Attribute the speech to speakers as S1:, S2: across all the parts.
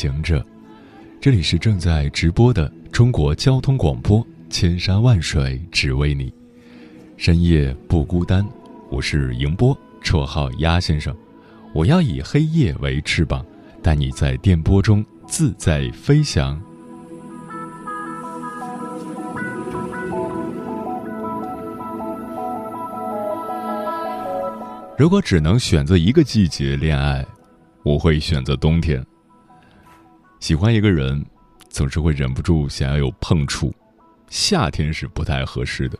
S1: 行者，这里是正在直播的中国交通广播，千山万水只为你，深夜不孤单。我是迎波，绰号鸭先生。我要以黑夜为翅膀，带你在电波中自在飞翔。如果只能选择一个季节恋爱，我会选择冬天。喜欢一个人，总是会忍不住想要有碰触，夏天是不太合适的。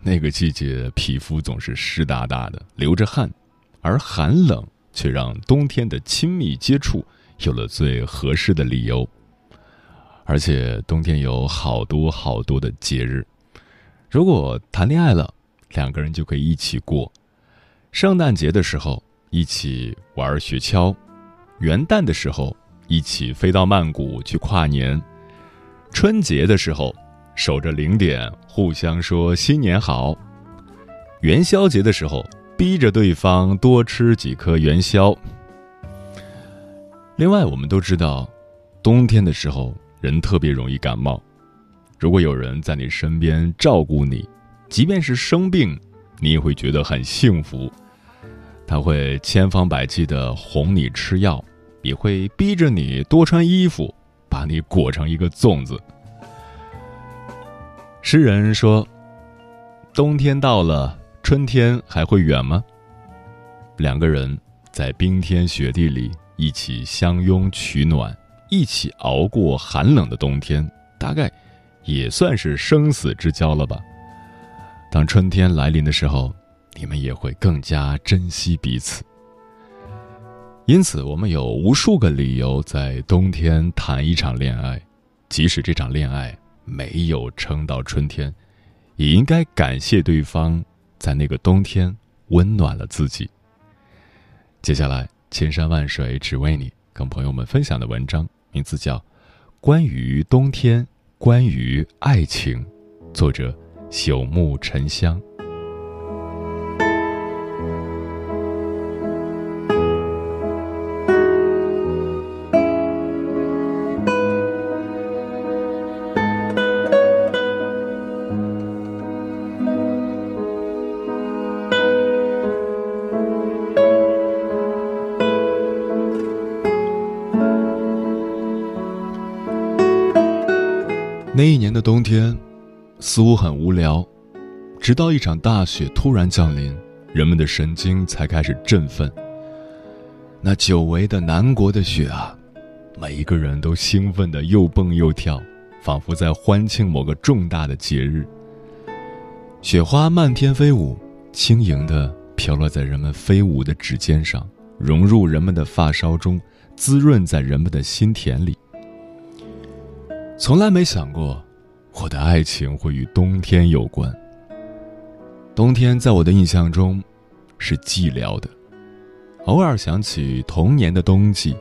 S1: 那个季节，皮肤总是湿哒哒的，流着汗，而寒冷却让冬天的亲密接触有了最合适的理由。而且冬天有好多好多的节日，如果谈恋爱了，两个人就可以一起过。圣诞节的时候一起玩雪橇，元旦的时候一起飞到曼谷去跨年，春节的时候。守着零点，互相说新年好。元宵节的时候，逼着对方多吃几颗元宵。另外，我们都知道，冬天的时候人特别容易感冒。如果有人在你身边照顾你，即便是生病，你也会觉得很幸福。他会千方百计的哄你吃药，也会逼着你多穿衣服，把你裹成一个粽子。诗人说：“冬天到了，春天还会远吗？”两个人在冰天雪地里一起相拥取暖，一起熬过寒冷的冬天，大概也算是生死之交了吧。当春天来临的时候，你们也会更加珍惜彼此。因此，我们有无数个理由在冬天谈一场恋爱，即使这场恋爱。没有撑到春天，也应该感谢对方在那个冬天温暖了自己。接下来，千山万水只为你，跟朋友们分享的文章名字叫《关于冬天，关于爱情》，作者朽木沉香。冬天，似乎很无聊，直到一场大雪突然降临，人们的神经才开始振奋。那久违的南国的雪啊，每一个人都兴奋的又蹦又跳，仿佛在欢庆某个重大的节日。雪花漫天飞舞，轻盈的飘落在人们飞舞的指尖上，融入人们的发梢中，滋润在人们的心田里。从来没想过，我的爱情会与冬天有关。冬天在我的印象中，是寂寥的。偶尔想起童年的冬季，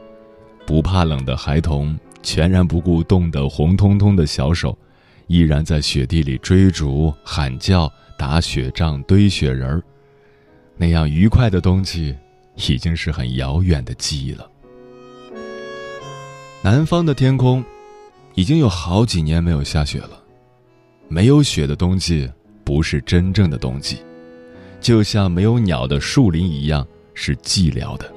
S1: 不怕冷的孩童，全然不顾冻得红彤彤的小手，依然在雪地里追逐、喊叫、打雪仗、堆雪人儿。那样愉快的冬季，已经是很遥远的记忆了。南方的天空。已经有好几年没有下雪了，没有雪的冬季不是真正的冬季，就像没有鸟的树林一样是寂寥的。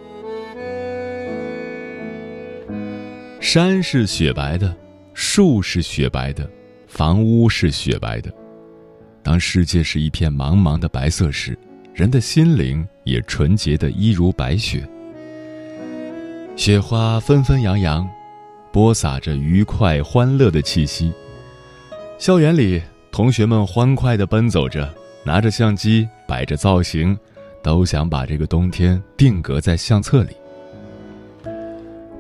S1: 山是雪白的，树是雪白的，房屋是雪白的。当世界是一片茫茫的白色时，人的心灵也纯洁的一如白雪。雪花纷纷扬扬。播撒着愉快欢乐的气息。校园里，同学们欢快地奔走着，拿着相机，摆着造型，都想把这个冬天定格在相册里。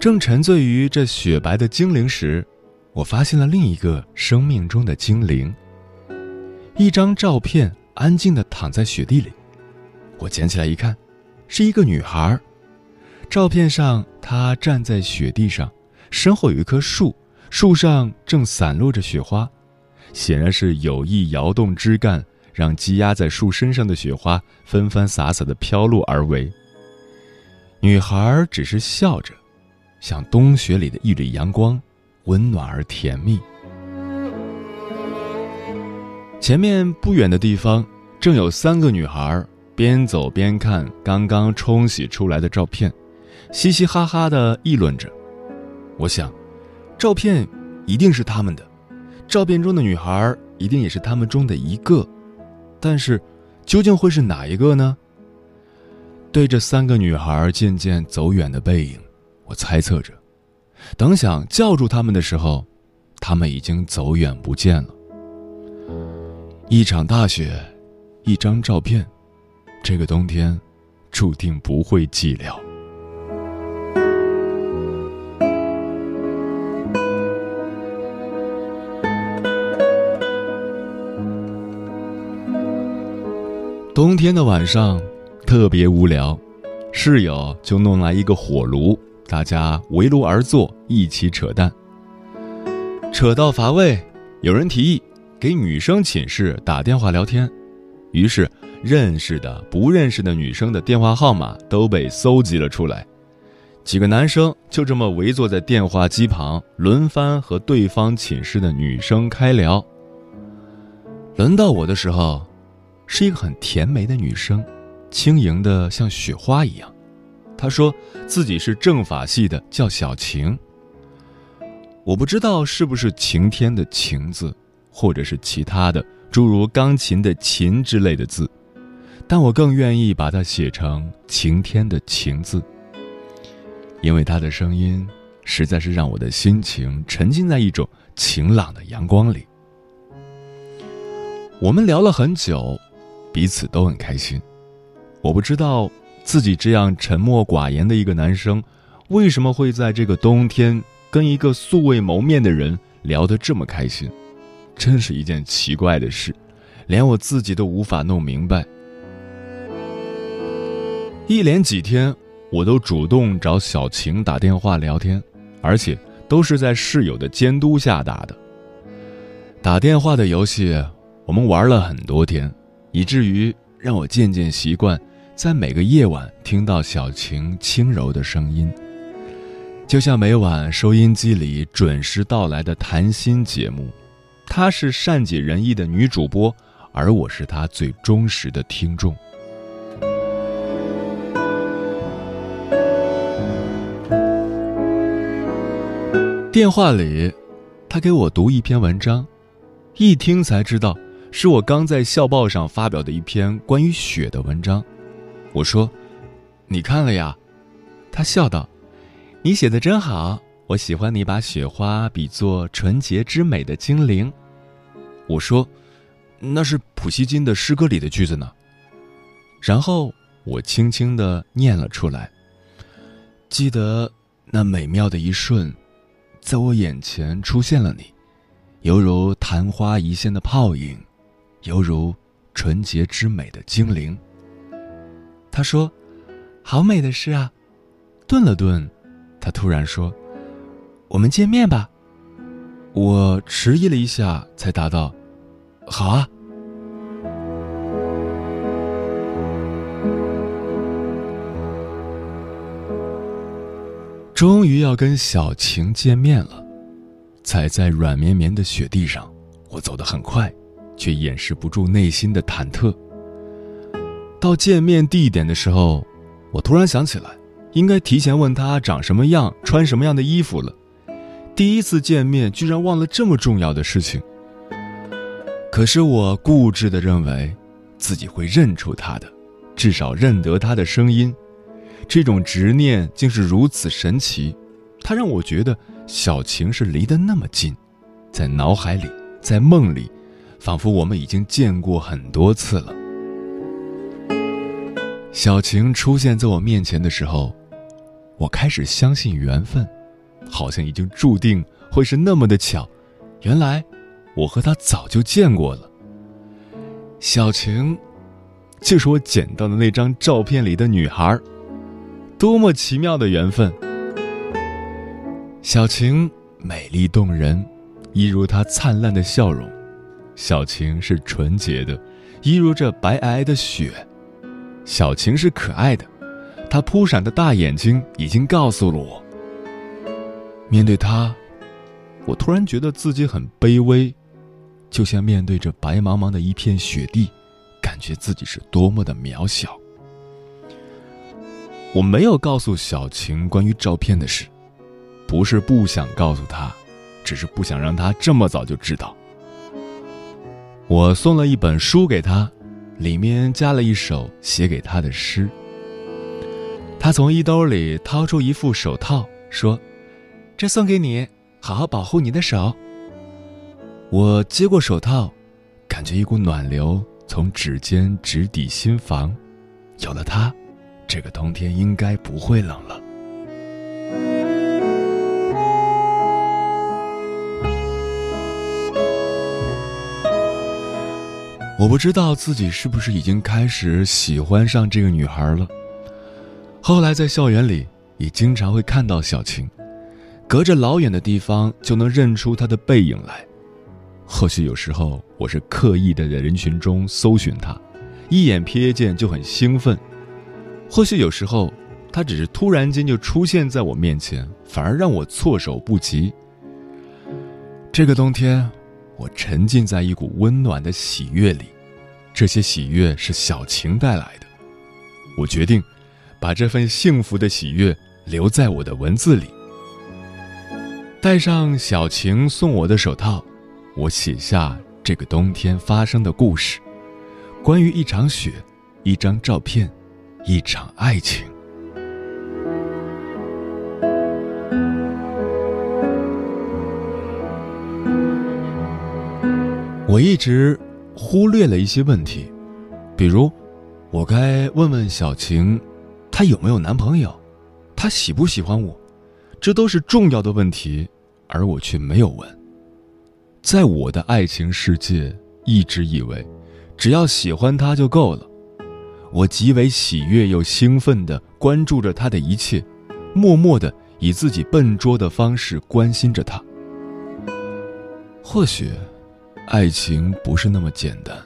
S1: 正沉醉于这雪白的精灵时，我发现了另一个生命中的精灵。一张照片安静地躺在雪地里，我捡起来一看，是一个女孩。照片上，她站在雪地上，身后有一棵树，树上正散落着雪花，显然是有意摇动枝干，让积压在树身上的雪花纷纷洒洒地飘落而为。女孩只是笑着，像冬雪里的一缕阳光，温暖而甜蜜。前面不远的地方，正有三个女孩边走边看刚刚冲洗出来的照片。嘻嘻哈哈的议论着，我想，照片一定是他们的，照片中的女孩一定也是他们中的一个，但是，究竟会是哪一个呢？对着三个女孩渐渐走远的背影，我猜测着，等想叫住他们的时候，他们已经走远不见了。一场大雪，一张照片，这个冬天，注定不会寂寥。冬天的晚上特别无聊，室友就弄来一个火炉，大家围炉而坐，一起扯淡。扯到乏味，有人提议给女生寝室打电话聊天，于是认识的、不认识的女生的电话号码都被搜集了出来。几个男生就这么围坐在电话机旁，轮番和对方寝室的女生开聊。轮到我的时候。是一个很甜美的女生，轻盈的像雪花一样。她说自己是政法系的，叫小晴。我不知道是不是晴天的晴字，或者是其他的诸如钢琴的琴之类的字，但我更愿意把它写成晴天的晴字，因为她的声音实在是让我的心情沉浸在一种晴朗的阳光里。我们聊了很久。彼此都很开心，我不知道自己这样沉默寡言的一个男生，为什么会在这个冬天跟一个素未谋面的人聊得这么开心，真是一件奇怪的事，连我自己都无法弄明白。一连几天，我都主动找小晴打电话聊天，而且都是在室友的监督下打的。打电话的游戏，我们玩了很多天。以至于让我渐渐习惯，在每个夜晚听到小晴轻柔的声音，就像每晚收音机里准时到来的谈心节目。她是善解人意的女主播，而我是她最忠实的听众。电话里，她给我读一篇文章，一听才知道。是我刚在校报上发表的一篇关于雪的文章，我说：“你看了呀？”他笑道：“你写的真好，我喜欢你把雪花比作纯洁之美的精灵。”我说：“那是普希金的诗歌里的句子呢。”然后我轻轻的念了出来：“记得那美妙的一瞬，在我眼前出现了你，犹如昙花一现的泡影。”犹如纯洁之美的精灵。他说：“好美的诗啊！”顿了顿，他突然说：“我们见面吧。”我迟疑了一下，才答道：“好啊。”终于要跟小晴见面了，踩在软绵绵的雪地上，我走得很快。却掩饰不住内心的忐忑。到见面地点的时候，我突然想起来，应该提前问他长什么样、穿什么样的衣服了。第一次见面，居然忘了这么重要的事情。可是我固执的认为，自己会认出他的，至少认得他的声音。这种执念竟是如此神奇，它让我觉得小晴是离得那么近，在脑海里，在梦里。仿佛我们已经见过很多次了。小晴出现在我面前的时候，我开始相信缘分。好像已经注定会是那么的巧。原来，我和他早就见过了。小晴，就是我捡到的那张照片里的女孩。多么奇妙的缘分！小晴美丽动人，一如她灿烂的笑容。小晴是纯洁的，一如这白皑皑的雪。小晴是可爱的，她扑闪的大眼睛已经告诉了我。面对她，我突然觉得自己很卑微，就像面对着白茫茫的一片雪地，感觉自己是多么的渺小。我没有告诉小晴关于照片的事，不是不想告诉她，只是不想让她这么早就知道。我送了一本书给他，里面加了一首写给他的诗。他从衣兜里掏出一副手套，说：“这送给你，好好保护你的手。”我接过手套，感觉一股暖流从指尖直抵心房，有了它。这个冬天应该不会冷了。我不知道自己是不是已经开始喜欢上这个女孩了。后来在校园里也经常会看到小晴，隔着老远的地方就能认出她的背影来。或许有时候我是刻意的在人群中搜寻她，一眼瞥见就很兴奋。或许有时候，他只是突然间就出现在我面前，反而让我措手不及。这个冬天，我沉浸在一股温暖的喜悦里，这些喜悦是小晴带来的。我决定，把这份幸福的喜悦留在我的文字里。戴上小晴送我的手套，我写下这个冬天发生的故事，关于一场雪，一张照片。一场爱情，我一直忽略了一些问题，比如，我该问问小晴，她有没有男朋友，她喜不喜欢我，这都是重要的问题，而我却没有问。在我的爱情世界，一直以为，只要喜欢他就够了。我极为喜悦又兴奋地关注着他的一切，默默地以自己笨拙的方式关心着他。或许，爱情不是那么简单。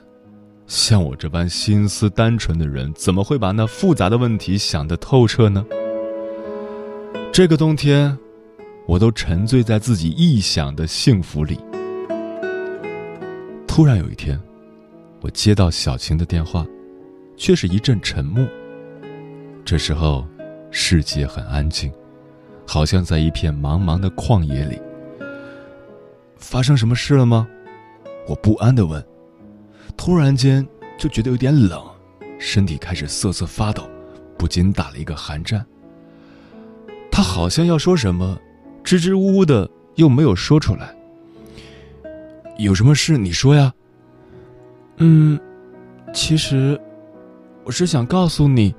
S1: 像我这般心思单纯的人，怎么会把那复杂的问题想得透彻呢？这个冬天，我都沉醉在自己臆想的幸福里。突然有一天，我接到小晴的电话。却是一阵沉默。这时候，世界很安静，好像在一片茫茫的旷野里。发生什么事了吗？我不安地问。突然间就觉得有点冷，身体开始瑟瑟发抖，不禁打了一个寒战。他好像要说什么，支支吾吾的又没有说出来。有什么事你说呀？嗯，其实。我是想告诉你，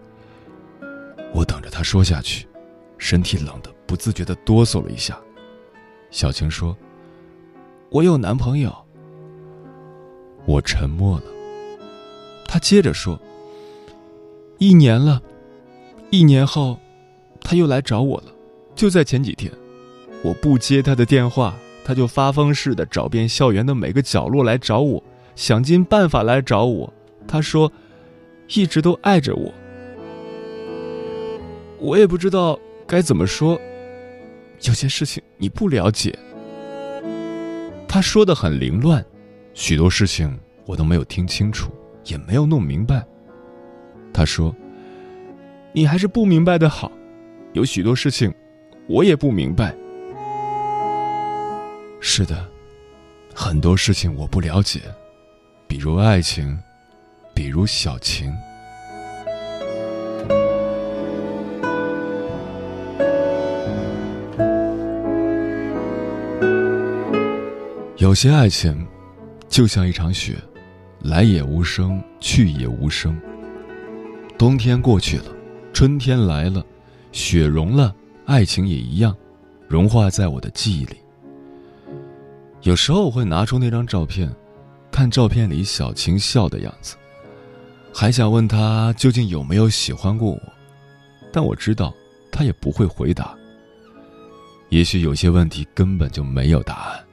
S1: 我等着他说下去，身体冷的不自觉的哆嗦了一下。小晴说：“我有男朋友。”我沉默了。他接着说：“一年了，一年后，他又来找我了，就在前几天。我不接他的电话，他就发疯似的找遍校园的每个角落来找我，想尽办法来找我。他说。”一直都爱着我，我也不知道该怎么说。有些事情你不了解。他说的很凌乱，许多事情我都没有听清楚，也没有弄明白。他说：“你还是不明白的好，有许多事情我也不明白。”是的，很多事情我不了解，比如爱情。比如小晴，有些爱情就像一场雪，来也无声，去也无声。冬天过去了，春天来了，雪融了，爱情也一样，融化在我的记忆里。有时候我会拿出那张照片，看照片里小晴笑的样子，还想问她究竟有没有喜欢过我，但我知道她也不会回答。也许有些问题根本就没有答案，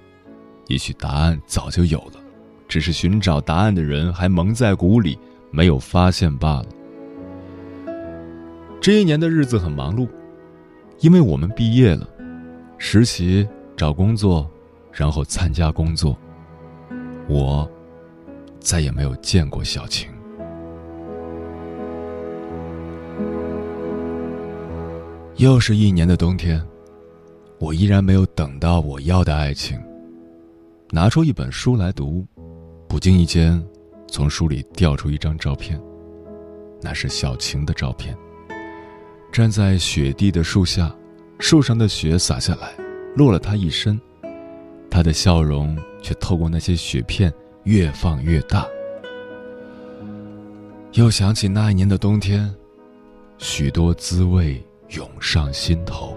S1: 也许答案早就有了，只是寻找答案的人还蒙在鼓里，没有发现罢了。这一年的日子很忙碌，因为我们毕业了，实习、找工作。然后参加工作，我再也没有见过小晴。又是一年的冬天，我依然没有等到我要的爱情。拿出一本书来读，不经意间，从书里掉出一张照片，那是小晴的照片。站在雪地的树下，树上的雪洒下来，落了她一身。他的笑容却透过那些雪片越放越大。又想起那一年的冬天，许多滋味涌上心头。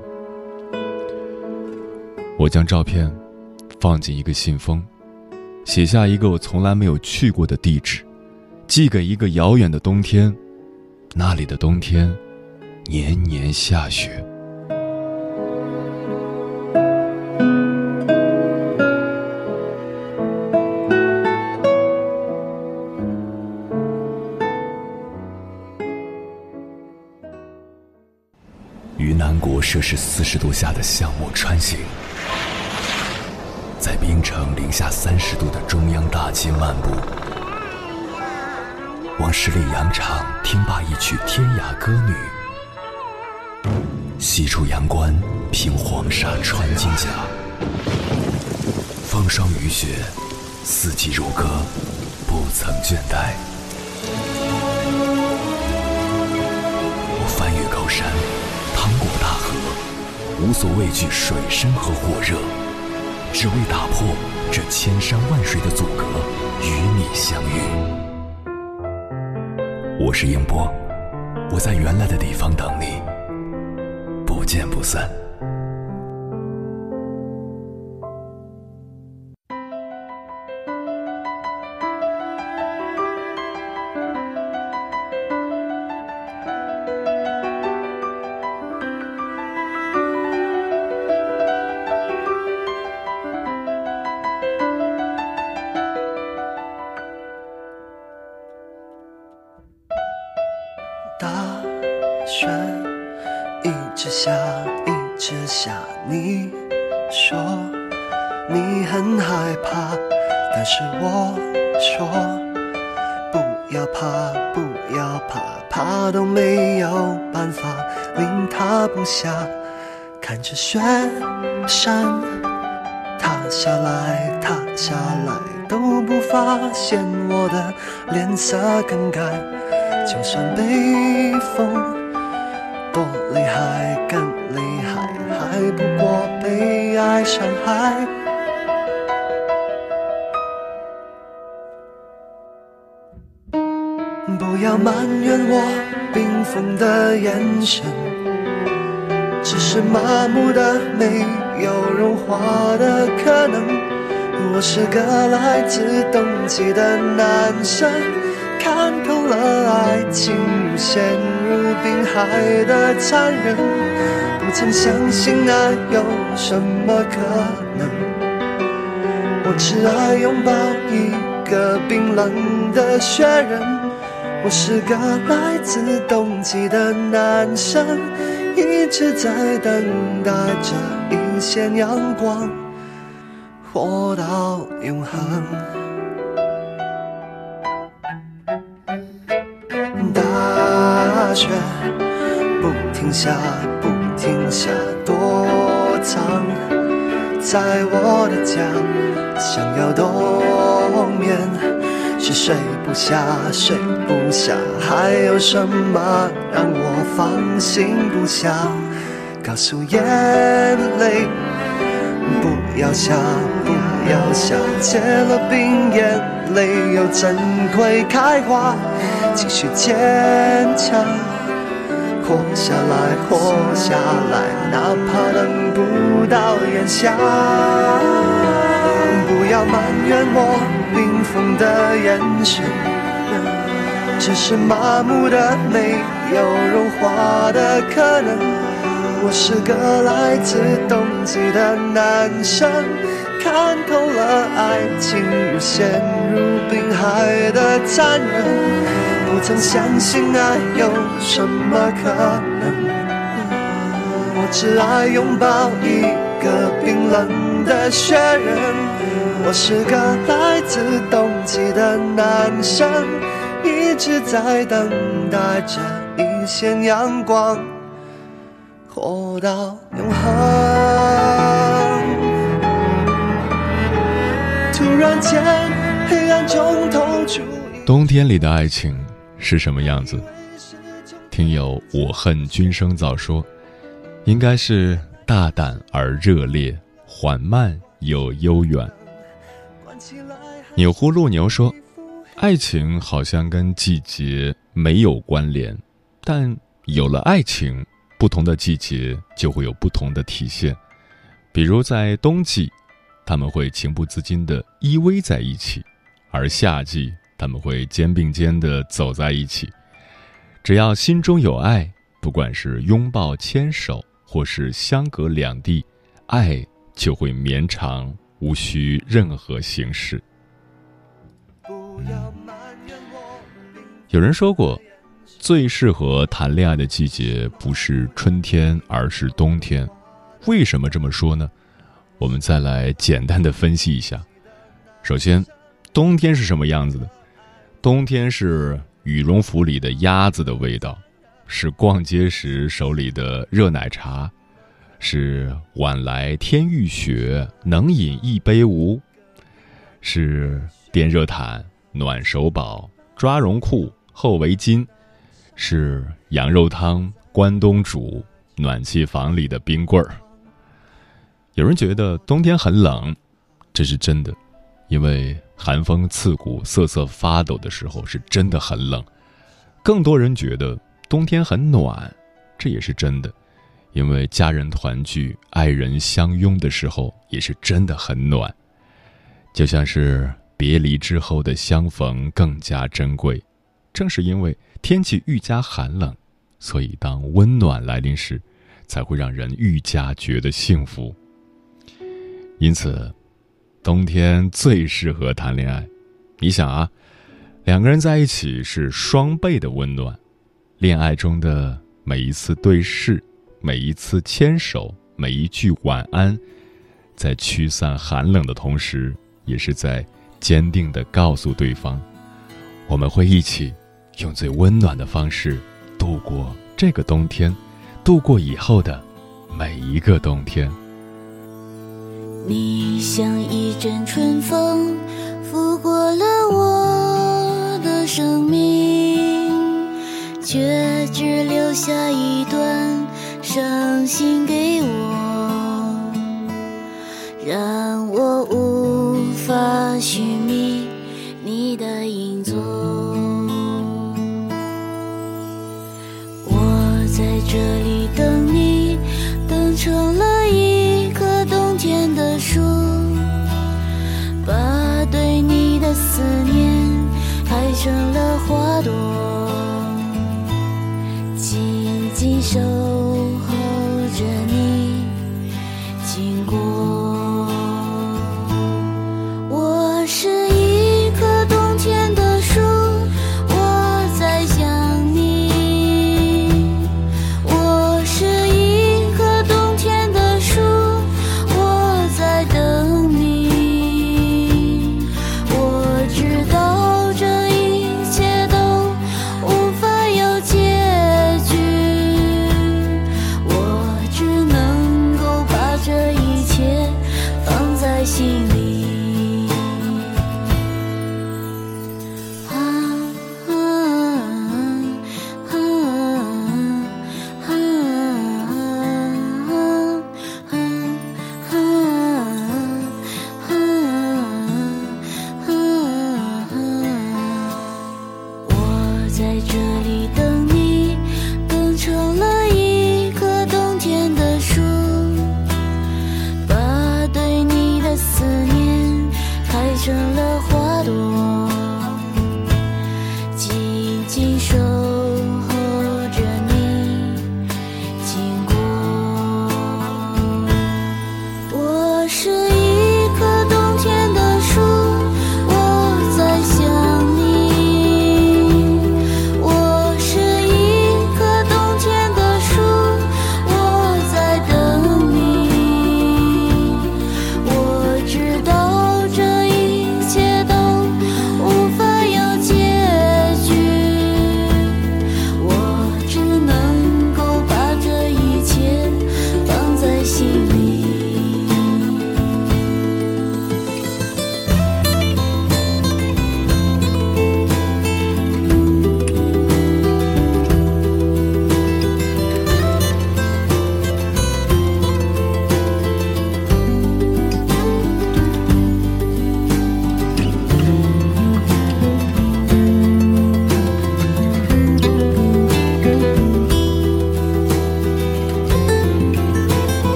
S1: 我将照片放进一个信封，写下一个我从来没有去过的地址，寄给一个遥远的冬天，那里的冬天年年下雪。
S2: 云南国摄氏四十度下的项目穿行，在冰城零下三十度的中央大街漫步，往十里洋场听罢一曲天涯歌女，西出阳关凭黄沙穿金甲，风霜雨雪，四季如歌，不曾倦怠。我翻越高山。趟过大河，无所畏惧水深和火热，只为打破这千山万水的阻隔，与你相遇。我是英波，我在原来的地方等你，不见不散。
S3: 下来都不发现我的脸色更改。就算被风多厉害，更厉害，还不过被爱伤害。不要埋怨我冰封的眼神。只是麻木的，没有融化的可能。我是个来自冬季的男生，看透了爱情如陷入冰海的残忍，不曾相信爱有什么可能。我只爱拥抱一个冰冷的雪人。我是个来自冬季的男生。一直在等待着一线阳光，活到永恒。大雪不停下，不停下，躲藏在我的家，想要冬眠。是睡不下，睡不下，还有什么让我放心不下？告诉眼泪不要笑，要下，结了冰，眼泪又怎会开花？继续坚强，活下来，活下来，哪怕等不到炎夏。不要埋怨我冰封的眼神，只是麻木的没有融化的可能。我是个来自冬季的男生，看透了爱情如陷入冰海的残忍。不曾相信爱有什么可能，我只爱拥抱一个冰冷的雪人。我是个来自冬季的男生，一直在等待着一线阳光，活到永恒。
S1: 冬天里的爱情。是什么样子？听友我恨君生早说，应该是大胆而热烈，缓慢又悠远。钮祜禄牛说，爱情好像跟季节没有关联，但有了爱情，不同的季节就会有不同的体现。比如在冬季，他们会情不自禁地依偎在一起，而夏季。他们会肩并肩的走在一起，只要心中有爱，不管是拥抱、牵手，或是相隔两地，爱就会绵长，无需任何形式。有人说过，最适合谈恋爱的季节不是春天，而是冬天。为什么这么说呢？我们再来简单的分析一下。首先，冬天是什么样子的？冬天是羽绒服里的鸭子的味道，是逛街时手里的热奶茶，是晚来天欲雪能饮一杯无，是电热毯、暖手宝、抓绒裤、厚围巾，是羊肉汤、关东煮、暖气房里的冰棍儿。有人觉得冬天很冷，这是真的，因为。寒风刺骨、瑟瑟发抖的时候，是真的很冷。更多人觉得冬天很暖，这也是真的，因为家人团聚、爱人相拥的时候，也是真的很暖。就像是别离之后的相逢更加珍贵。正是因为天气愈加寒冷，所以当温暖来临时，才会让人愈加觉得幸福。因此。冬天最适合谈恋爱，你想啊，两个人在一起是双倍的温暖。恋爱中的每一次对视，每一次牵手，每一句晚安，在驱散寒冷的同时，也是在坚定的告诉对方，我们会一起用最温暖的方式度过这个冬天，度过以后的每一个冬天。
S4: 你像一阵春风，拂过了我的生命，却只留下一段伤心给我，让我无法寻